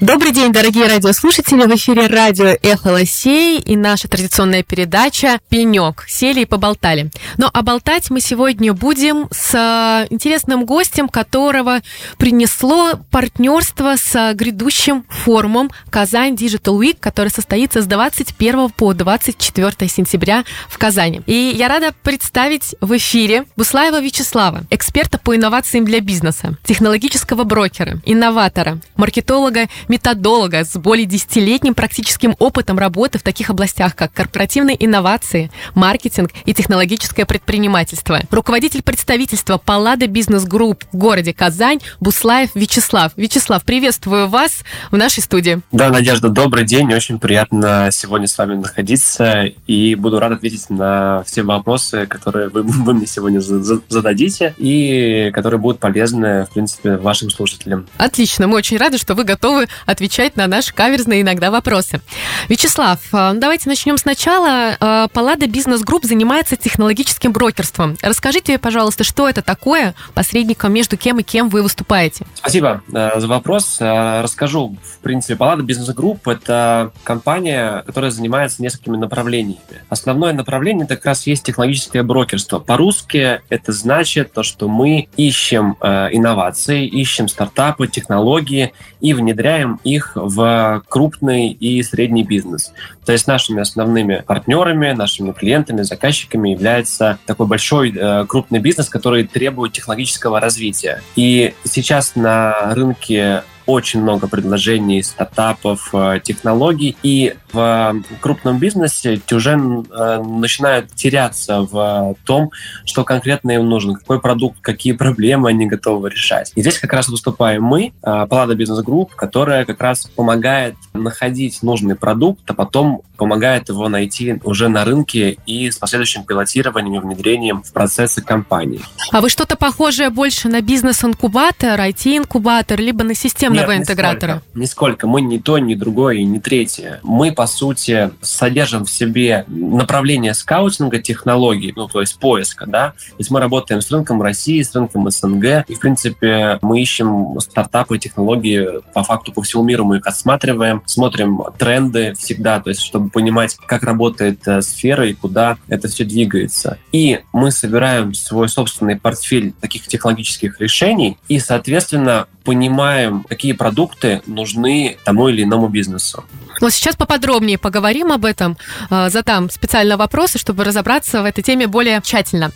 Добрый день, дорогие радиослушатели! В эфире радио «Эхо Лосей» и наша традиционная передача «Пенек». Сели и поболтали. Но оболтать мы сегодня будем с э, интересным гостем, которого принесло партнерство с грядущим форумом «Казань Digital Week», который состоится с 21 по 24 сентября в Казани. И я рада представить в эфире Буслаева Вячеслава, эксперта по инновациям для бизнеса, технологического брокера, инноватора, маркетолога методолога с более десятилетним практическим опытом работы в таких областях, как корпоративные инновации, маркетинг и технологическое предпринимательство. Руководитель представительства Pallada Business Group в городе Казань Буслаев Вячеслав. Вячеслав, приветствую вас в нашей студии. Да, Надежда, добрый день. Очень приятно сегодня с вами находиться и буду рад ответить на все вопросы, которые вы, вы мне сегодня зададите и которые будут полезны, в принципе, вашим слушателям. Отлично. Мы очень рады, что вы готовы отвечать на наши каверзные иногда вопросы. Вячеслав, э, давайте начнем сначала. Э, Pallada Business Group занимается технологическим брокерством. Расскажите, пожалуйста, что это такое, посредником между кем и кем вы выступаете? Спасибо э, за вопрос. Расскажу. В принципе, Паллада Бизнес Групп – это компания, которая занимается несколькими направлениями. Основное направление – это как раз есть технологическое брокерство. По-русски это значит то, что мы ищем инновации, ищем стартапы, технологии и внедряем внедряем их в крупный и средний бизнес. То есть нашими основными партнерами, нашими клиентами, заказчиками является такой большой э, крупный бизнес, который требует технологического развития. И сейчас на рынке очень много предложений, стартапов, э, технологий, и в крупном бизнесе уже э, начинают теряться в том, что конкретно им нужно, какой продукт, какие проблемы они готовы решать. И здесь как раз выступаем мы, Pallada Business Group, которая как раз помогает находить нужный продукт, а потом помогает его найти уже на рынке и с последующим пилотированием и внедрением в процессы компании. А вы что-то похожее больше на бизнес-инкубатор, IT-инкубатор, либо на системного Нет, интегратора? Нисколько, нисколько. Мы не то, ни другое и не третье. Мы, по сути, содержим в себе направление скаутинга технологий, ну, то есть поиска, да. То есть мы работаем с рынком России, с рынком СНГ, и, в принципе, мы ищем стартапы и технологии по факту по всему миру, мы их осматриваем, смотрим тренды всегда, то есть чтобы понимать, как работает э, сфера и куда это все двигается. И мы собираем свой собственный портфель таких технологических решений и, соответственно, понимаем, какие продукты нужны тому или иному бизнесу. Но сейчас поподробнее поговорим об этом. Э, задам специально вопросы, чтобы разобраться в этой теме более тщательно.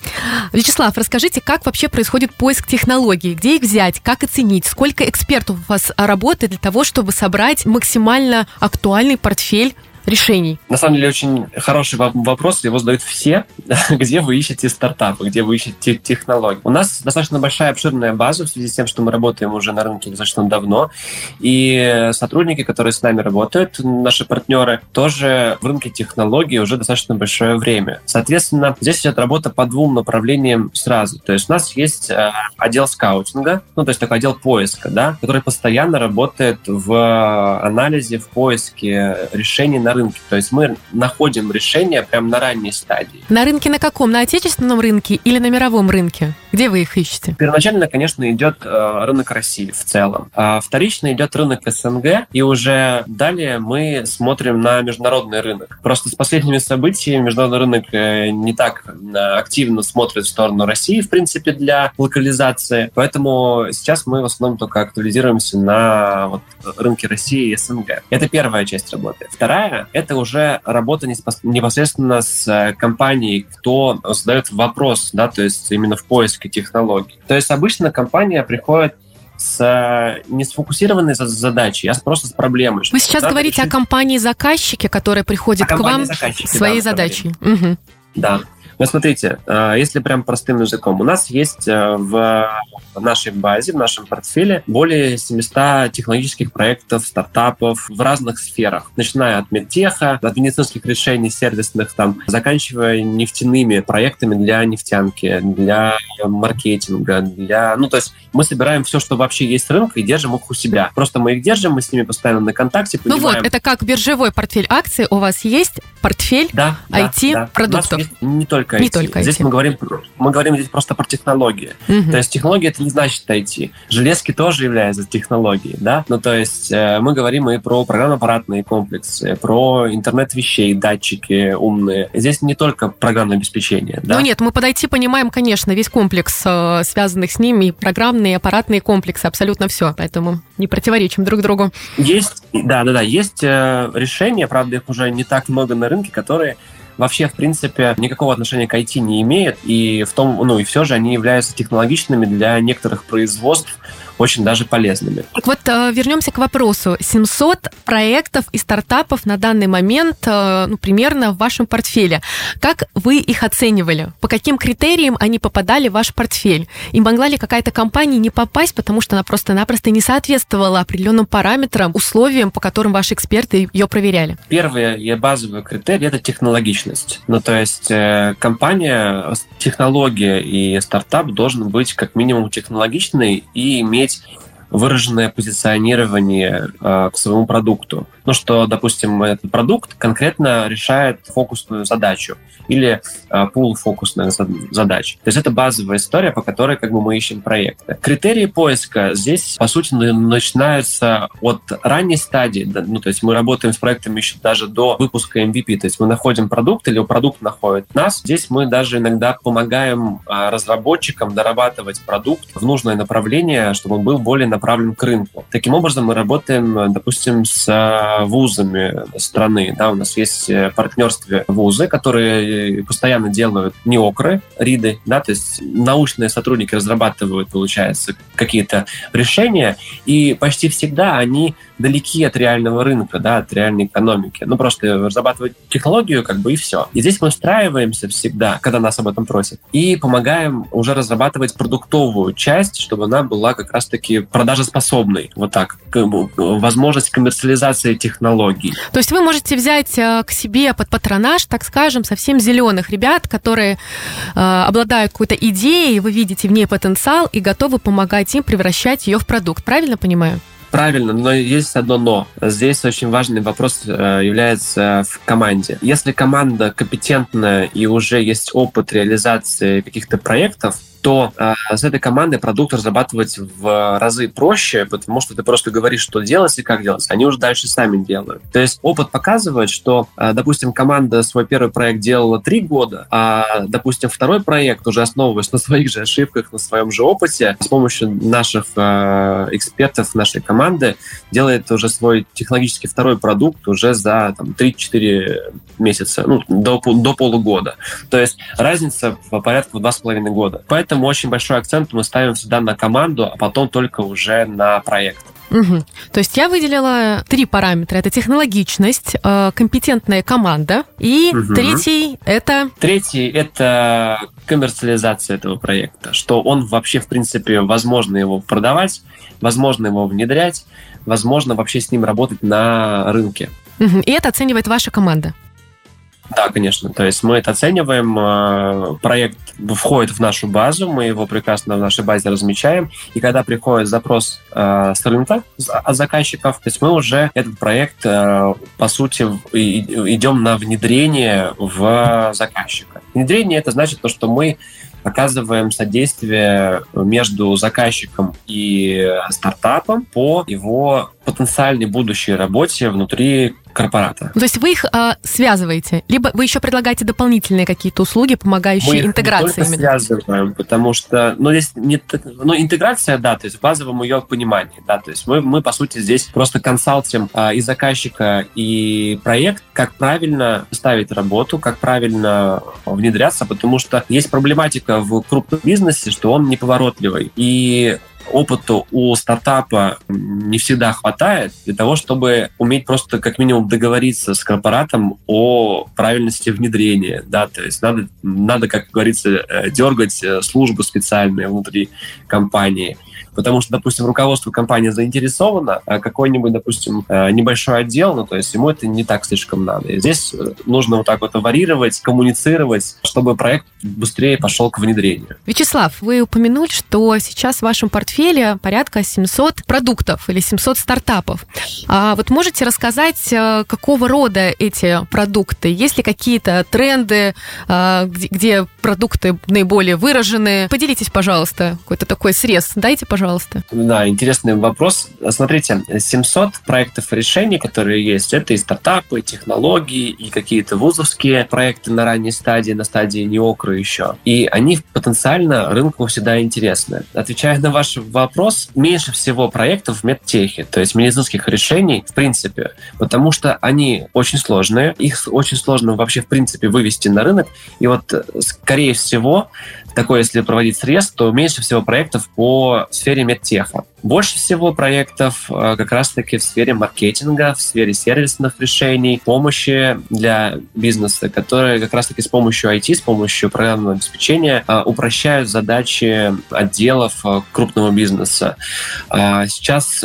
Вячеслав, расскажите, как вообще происходит поиск технологий? Где их взять? Как оценить? Сколько экспертов у вас работает для того, чтобы собрать максимально актуальный портфель решений? На самом деле очень хороший вопрос, его задают все. где вы ищете стартапы, где вы ищете технологии? У нас достаточно большая обширная база в связи с тем, что мы работаем уже на рынке достаточно давно, и сотрудники, которые с нами работают, наши партнеры, тоже в рынке технологий уже достаточно большое время. Соответственно, здесь идет работа по двум направлениям сразу. То есть у нас есть э, отдел скаутинга, ну, то есть такой отдел поиска, да, который постоянно работает в анализе, в поиске решений на рынке. То есть мы находим решения прямо на ранней стадии. На рынке на каком? На отечественном рынке или на мировом рынке? Где вы их ищете? Первоначально, конечно, идет э, рынок России в целом. А вторично идет рынок СНГ, и уже далее мы смотрим на международный рынок. Просто с последними событиями международный рынок э, не так э, активно смотрит в сторону России, в принципе, для локализации. Поэтому сейчас мы в основном только актуализируемся на вот, рынке России и СНГ. Это первая часть работы. Вторая это уже работа непосредственно с э, компанией, кто задает вопрос, да, то есть именно в поиске технологий. То есть обычно компания приходит с э, не сфокусированной задачей, а просто с проблемой. Вы сейчас говорите решить... о компании-заказчике, которая приходит к вам своей да, задачей. Угу. Да. Но смотрите, э, если прям простым языком, у нас есть в в нашей базе, в нашем портфеле более 700 технологических проектов, стартапов в разных сферах, начиная от медтеха, от медицинских решений сервисных, там, заканчивая нефтяными проектами для нефтянки, для маркетинга, для... Ну, то есть мы собираем все, что вообще есть с рынка, и держим их у себя. Просто мы их держим, мы с ними постоянно на контакте, понимаем... Ну вот, это как биржевой портфель акций, у вас есть портфель да, IT-продуктов? Да. Не только IT. Не только IT. Здесь мы говорим, мы говорим здесь просто про технологии. Угу. То есть технология это не значит IT. Железки тоже являются технологией, да? Ну, то есть э, мы говорим и про программно-аппаратные комплексы, про интернет вещей, датчики умные. Здесь не только программное обеспечение, да? Ну нет, мы под IT понимаем, конечно, весь комплекс э, связанных с ними, и программные, и аппаратные комплексы, абсолютно все. Поэтому не противоречим друг другу. Есть, да, да, да, есть э, решения, правда, их уже не так много на рынке, которые вообще, в принципе, никакого отношения к IT не имеют, и в том, ну и все же они являются технологичными для некоторых производств, очень даже полезными. Так вот, э, вернемся к вопросу. 700 проектов и стартапов на данный момент э, ну, примерно в вашем портфеле. Как вы их оценивали? По каким критериям они попадали в ваш портфель? И могла ли какая-то компания не попасть, потому что она просто-напросто не соответствовала определенным параметрам, условиям, по которым ваши эксперты ее проверяли? Первый и базовый критерий – это технологичность. Ну, то есть э, компания, технология и стартап должен быть как минимум технологичный и иметь иметь выраженное позиционирование э, к своему продукту. Ну, что, допустим, этот продукт конкретно решает фокусную задачу или э, пул фокусных задач. То есть это базовая история, по которой как бы мы ищем проекты. Критерии поиска здесь, по сути, начинаются от ранней стадии. Ну, то есть мы работаем с проектами еще даже до выпуска MVP. То есть мы находим продукт или продукт находит нас. Здесь мы даже иногда помогаем э, разработчикам дорабатывать продукт в нужное направление, чтобы он был более направлен к рынку. Таким образом, мы работаем, допустим, с э, вузами страны. Да, у нас есть партнерство вузы, которые постоянно делают неокры, риды, да, то есть научные сотрудники разрабатывают, получается, какие-то решения, и почти всегда они далеки от реального рынка, да, от реальной экономики. Ну, просто разрабатывать технологию, как бы, и все. И здесь мы встраиваемся всегда, когда нас об этом просят, и помогаем уже разрабатывать продуктовую часть, чтобы она была как раз-таки продажеспособной. Вот так. Возможность коммерциализации технологий. То есть вы можете взять э, к себе под патронаж, так скажем, совсем зеленых ребят, которые э, обладают какой-то идеей, вы видите в ней потенциал и готовы помогать им превращать ее в продукт. Правильно понимаю? Правильно, но есть одно но. Здесь очень важный вопрос э, является в команде. Если команда компетентная и уже есть опыт реализации каких-то проектов, то э, с этой командой продукт разрабатывать в разы проще, потому что ты просто говоришь, что делать и как делать. Они уже дальше сами делают. То есть опыт показывает, что, э, допустим, команда свой первый проект делала три года, а, допустим, второй проект, уже основываясь на своих же ошибках, на своем же опыте, с помощью наших э, экспертов, нашей команды, делает уже свой технологический второй продукт уже за там, 3-4 месяца, ну, до, до полугода. То есть разница по порядку в 2,5 года. Поэтому Поэтому очень большой акцент мы ставим всегда на команду, а потом только уже на проект. Угу. То есть я выделила три параметра. Это технологичность, э, компетентная команда и угу. третий это... Третий это коммерциализация этого проекта, что он вообще, в принципе, возможно его продавать, возможно его внедрять, возможно вообще с ним работать на рынке. Угу. И это оценивает ваша команда? Да, конечно. То есть мы это оцениваем. Э, проект входит в нашу базу, мы его прекрасно в нашей базе размечаем. И когда приходит запрос э, с рынка от заказчиков, то есть мы уже этот проект, э, по сути, идем на внедрение в заказчика. Внедрение это значит то, что мы оказываем содействие между заказчиком и стартапом по его потенциальной будущей работе внутри корпората. То есть вы их э, связываете, либо вы еще предлагаете дополнительные какие-то услуги, помогающие Мы интеграции? Мы связываем, потому что, ну, здесь не, ну, интеграция, да, то есть в базовом ее понимании, да, то есть мы, мы по сути, здесь просто консалтим э, и заказчика, и проект, как правильно ставить работу, как правильно внедряться, потому что есть проблематика в крупном бизнесе, что он неповоротливый, и опыту у стартапа не всегда хватает для того, чтобы уметь просто как минимум договориться с корпоратом о правильности внедрения. Да? То есть надо, надо, как говорится, э, дергать э, службы специальные внутри компании – потому что, допустим, руководство компании заинтересовано, а какой-нибудь, допустим, э, небольшой отдел, ну, то есть ему это не так слишком надо. И здесь нужно вот так вот варьировать, коммуницировать, чтобы проект быстрее пошел к внедрению. Вячеслав, вы упомянули, что сейчас в вашем портфеле порядка 700 продуктов или 700 стартапов. А вот можете рассказать, э, какого рода эти продукты? Есть ли какие-то тренды, где, где продукты наиболее выражены? Поделитесь, пожалуйста, какой-то такой срез. Дайте, пожалуйста. Да, интересный вопрос. Смотрите, 700 проектов решений, которые есть, это и стартапы, и технологии, и какие-то вузовские проекты на ранней стадии, на стадии неокры еще. И они потенциально рынку всегда интересны. Отвечая на ваш вопрос, меньше всего проектов в медтехе, то есть медицинских решений, в принципе, потому что они очень сложные, их очень сложно вообще в принципе вывести на рынок, и вот, скорее всего, такой, если проводить срез, то меньше всего проектов по сфере медтеха. Больше всего проектов э, как раз-таки в сфере маркетинга, в сфере сервисных решений, помощи для бизнеса, которые как раз-таки с помощью IT, с помощью программного обеспечения э, упрощают задачи отделов э, крупного бизнеса. Сейчас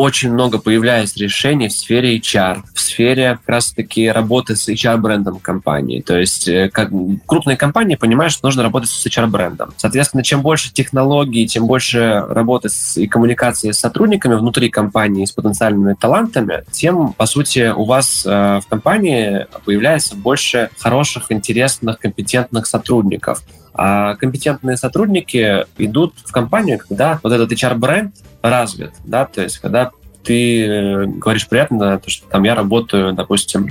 очень много появляется решений в сфере HR, в сфере как раз-таки работы с HR-брендом компании. То есть э, как, крупные компании понимают, что нужно работать с HR-брендом. Соответственно, чем больше технологий, чем больше работы с, и коммуникации с сотрудниками внутри компании, с потенциальными талантами, тем, по сути, у вас э, в компании появляется больше хороших, интересных, компетентных сотрудников. А компетентные сотрудники идут в компанию, когда вот этот HR-бренд развит, да, то есть когда ты э, говоришь приятно, то, что там я работаю, допустим,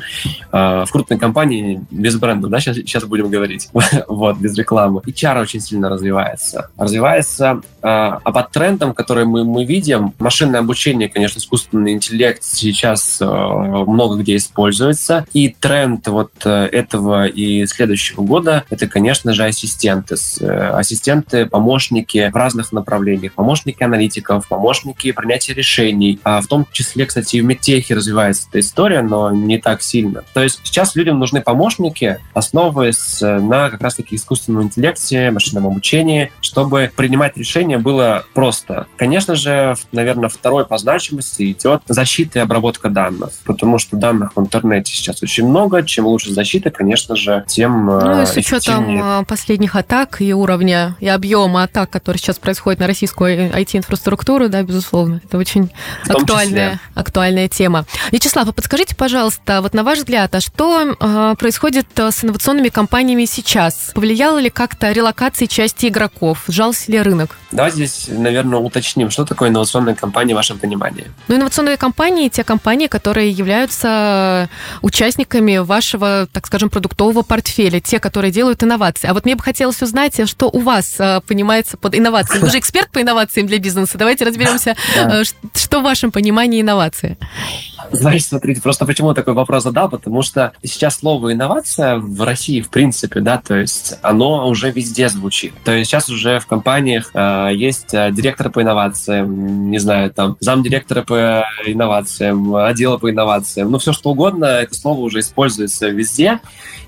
э, в крупной компании без бренда, да, сейчас, сейчас будем говорить, вот, без рекламы. HR очень сильно развивается. Развивается, э, а под трендом, который мы, мы видим, машинное обучение, конечно, искусственный интеллект сейчас много где используется, и тренд вот этого и следующего года, это, конечно же, ассистенты. Ассистенты, помощники в разных направлениях, помощники аналитиков, помощники принятия решений, а в том числе, кстати, и в медтехе развивается эта история, но не так сильно. То есть сейчас людям нужны помощники, основываясь на как раз-таки искусственном интеллекте, машинном обучении, чтобы принимать решения было просто. Конечно же, наверное, второй по значимости идет защита и обработка данных, потому что данных в интернете сейчас очень много. Чем лучше защита, конечно же, тем э, Ну и с учетом э, последних атак и уровня, и объема атак, которые сейчас происходят на российскую IT-инфраструктуру, да, безусловно, это очень актуальная, актуальная тема. Вячеслав, а подскажите, пожалуйста, вот на ваш взгляд, а что э, происходит э, с инновационными компаниями сейчас? Повлияла ли как-то релокация части игроков? Сжался ли рынок? Давайте здесь, наверное, уточним, что такое инновационная компания в вашем понимании. Ну, инновационные компании – те компании, которые являются участниками вашего, так скажем, продуктового портфеля, те, которые делают инновации. А вот мне бы хотелось узнать, что у вас э, понимается под инновацией. Вы же эксперт по инновациям для бизнеса. Давайте разберемся, что в вашем понимании инновации? Знаете, смотрите, просто почему такой вопрос задал, потому что сейчас слово инновация в России, в принципе, да, то есть оно уже везде звучит. То есть сейчас уже в компаниях э, есть э, директор по инновациям, не знаю, там, замдиректора по инновациям, отдела по инновациям, ну, все что угодно, это слово уже используется везде,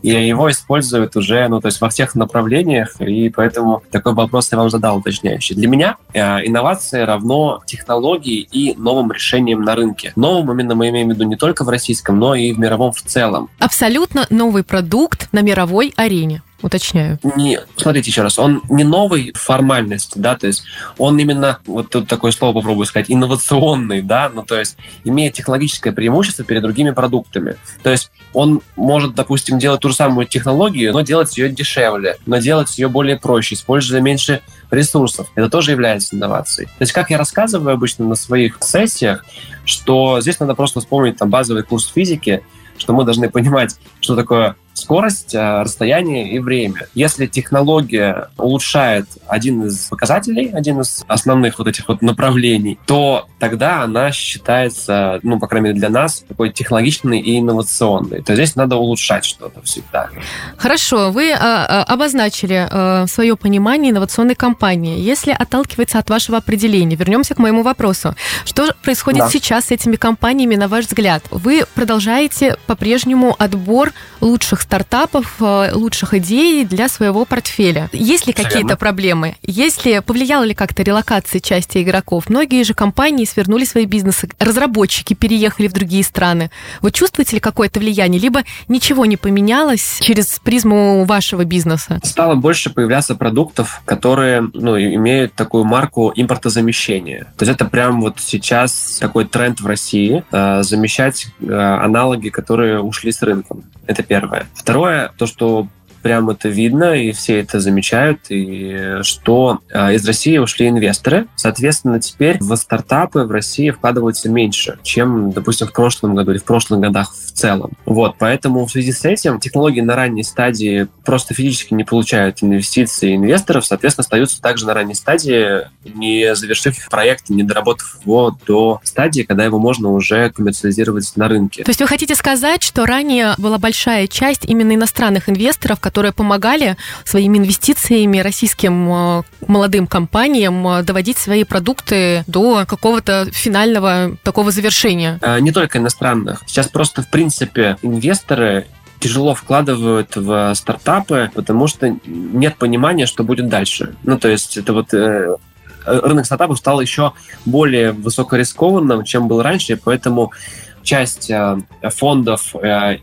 и его используют уже, ну, то есть во всех направлениях, и поэтому такой вопрос я вам задал уточняющий. Для меня э, инновация равно технологии и новым решениям на рынке. Новым именно мы имеем в виду не только в российском, но и в мировом в целом. Абсолютно новый продукт на мировой арене уточняю. Не, смотрите еще раз, он не новый в формальности, да, то есть он именно, вот тут такое слово попробую сказать, инновационный, да, ну то есть имеет технологическое преимущество перед другими продуктами. То есть он может, допустим, делать ту же самую технологию, но делать ее дешевле, но делать ее более проще, используя меньше ресурсов. Это тоже является инновацией. То есть, как я рассказываю обычно на своих сессиях, что здесь надо просто вспомнить там базовый курс физики, что мы должны понимать, что такое скорость, э, расстояние и время. Если технология улучшает один из показателей, один из основных вот этих вот направлений, то тогда она считается, ну, по крайней мере, для нас такой технологичной и инновационной. То есть здесь надо улучшать что-то всегда. Хорошо, вы а, обозначили а, свое понимание инновационной компании. Если отталкиваться от вашего определения, вернемся к моему вопросу. Что происходит да. сейчас с этими компаниями, на ваш взгляд? Вы продолжаете по-прежнему отбор лучших стартапов, э, лучших идей для своего портфеля. Есть ли какие-то проблемы? Есть ли, повлияла ли как-то релокация части игроков? Многие же компании свернули свои бизнесы, разработчики переехали в другие страны. Вы чувствуете ли какое-то влияние? Либо ничего не поменялось через призму вашего бизнеса? Стало больше появляться продуктов, которые ну, имеют такую марку импортозамещения. То есть это прям вот сейчас такой тренд в России э, замещать э, аналоги, которые ушли с рынком. Это первое. Второе, то, что прям это видно, и все это замечают, и что э, из России ушли инвесторы. Соответственно, теперь в стартапы в России вкладываются меньше, чем, допустим, в прошлом году или в прошлых годах в целом. Вот, поэтому в связи с этим технологии на ранней стадии просто физически не получают инвестиции инвесторов, соответственно, остаются также на ранней стадии, не завершив проект, не доработав его до стадии, когда его можно уже коммерциализировать на рынке. То есть вы хотите сказать, что ранее была большая часть именно иностранных инвесторов, которые помогали своими инвестициями российским э, молодым компаниям э, доводить свои продукты до какого-то финального такого завершения? Э, не только иностранных. Сейчас просто, в принципе, инвесторы тяжело вкладывают в стартапы, потому что нет понимания, что будет дальше. Ну, то есть это вот рынок стартапов стал еще более высокорискованным, чем был раньше, поэтому часть фондов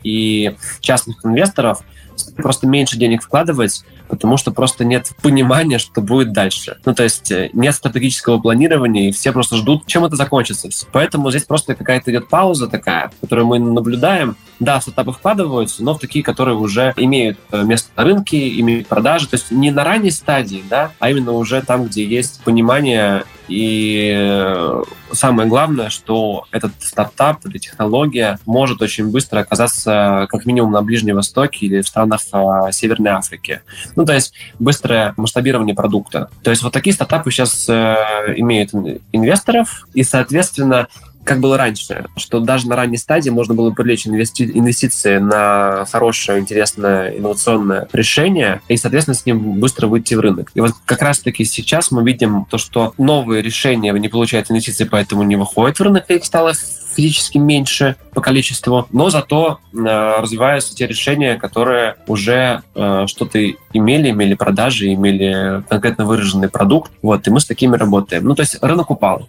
и частных инвесторов – просто меньше денег вкладывать, потому что просто нет понимания, что будет дальше. Ну, то есть э, нет стратегического планирования, и все просто ждут, чем это закончится. Поэтому здесь просто какая-то идет пауза такая, которую мы наблюдаем. Да, в стартапы вкладываются, но в такие, которые уже имеют э, место на рынке, имеют продажи. То есть не на ранней стадии, да, а именно уже там, где есть понимание и э, самое главное, что этот стартап или технология может очень быстро оказаться как минимум на Ближнем Востоке или в странах а, Северной Африки. Ну, то есть быстрое масштабирование продукта. То есть вот такие стартапы сейчас э, имеют инвесторов, и, соответственно, как было раньше, что даже на ранней стадии можно было привлечь инвести- инвестиции на хорошее, интересное, инновационное решение и, соответственно, с ним быстро выйти в рынок. И вот как раз-таки сейчас мы видим то, что новые решения не получают инвестиции, поэтому не выходят в рынок, их стало физически меньше по количеству, но зато э, развиваются те решения, которые уже э, что-то имели, имели продажи, имели конкретно выраженный продукт, вот, и мы с такими работаем. Ну, то есть рынок упал.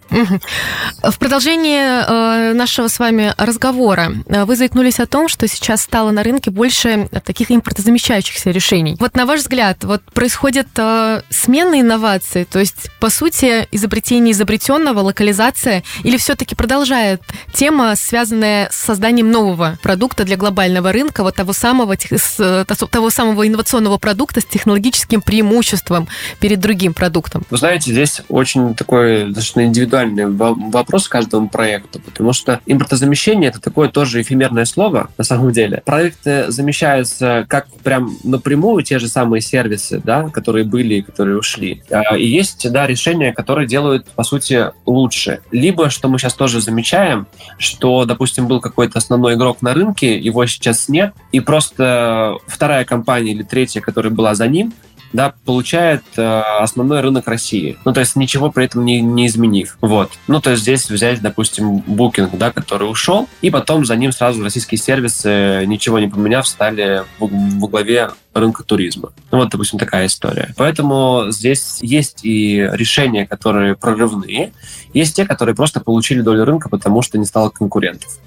В продолжении э, нашего с вами разговора э, вы заикнулись о том, что сейчас стало на рынке больше таких импортозамещающихся решений. Вот на ваш взгляд, вот происходит э, смена инноваций, то есть, по сути, изобретение изобретенного, локализация, или все-таки продолжает тема, связанная с созданием нового продукта для глобального рынка, вот того самого, того самого инновационного продукта с технологическим преимуществом перед другим продуктом? Вы знаете, здесь очень такой достаточно индивидуальный вопрос каждому проекту, потому что импортозамещение — это такое тоже эфемерное слово на самом деле. Проекты замещаются как прям напрямую те же самые сервисы, да, которые были и которые ушли. А, и есть, да, решения, которые делают, по сути, лучше. Либо, что мы сейчас тоже замечаем, что, допустим, был какой-то основной игрок на рынке, его сейчас нет, и просто вторая компания или третья, которая была за ним, да, получает э, основной рынок России. Ну, то есть ничего при этом не, не изменив. Вот. Ну, то есть здесь взять, допустим, Booking, да, который ушел, и потом за ним сразу российские сервисы, ничего не поменяв, стали в, во главе рынка туризма. Ну, вот, допустим, такая история. Поэтому здесь есть и решения, которые прорывные, есть те, которые просто получили долю рынка, потому что не стало конкурентов.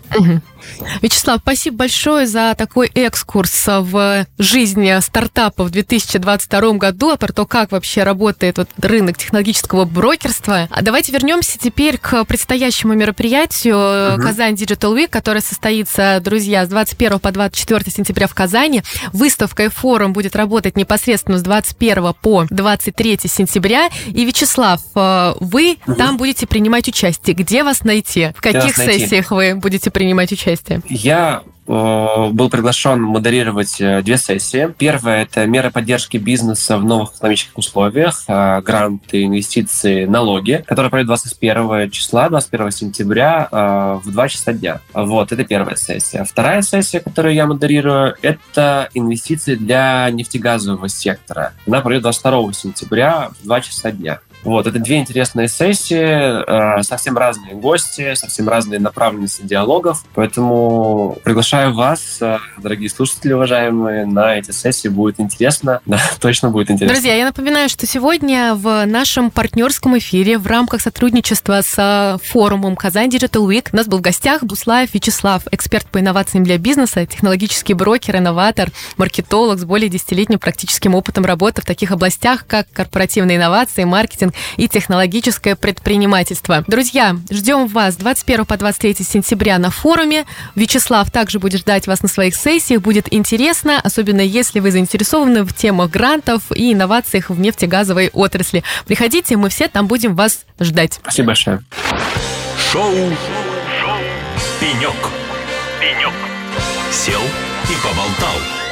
Вячеслав, спасибо большое за такой экскурс в жизни стартапа в 2022 году, про то, как вообще работает вот рынок технологического брокерства. А давайте вернемся теперь к предстоящему мероприятию угу. Казань Digital Week, которое состоится, друзья, с 21 по 24 сентября в Казани. Выставка и форум будет работать непосредственно с 21 по 23 сентября. И, Вячеслав, э, вы угу. там будете принимать участие. Где вас найти? В каких сессиях вы будете принимать участие? Я был приглашен модерировать две сессии. Первая – это меры поддержки бизнеса в новых экономических условиях, гранты, инвестиции, налоги, которая пройдет 21 числа, 21 сентября в 2 часа дня. Вот, это первая сессия. Вторая сессия, которую я модерирую, это инвестиции для нефтегазового сектора. Она пройдет 22 сентября в 2 часа дня. Вот, это две интересные сессии, э, совсем разные гости, совсем разные направленности диалогов, поэтому приглашаю вас, э, дорогие слушатели, уважаемые, на эти сессии, будет интересно, да, точно будет интересно. Друзья, я напоминаю, что сегодня в нашем партнерском эфире в рамках сотрудничества с э, форумом Казань Digital Week у нас был в гостях Буслаев Вячеслав, эксперт по инновациям для бизнеса, технологический брокер, инноватор, маркетолог с более десятилетним практическим опытом работы в таких областях, как корпоративные инновации, маркетинг, и технологическое предпринимательство. Друзья, ждем вас 21 по 23 сентября на форуме. Вячеслав также будет ждать вас на своих сессиях. Будет интересно, особенно если вы заинтересованы в темах грантов и инновациях в нефтегазовой отрасли. Приходите, мы все там будем вас ждать. Спасибо большое. Шоу, Шоу. «Пенек». «Пенек». Сел и поболтал.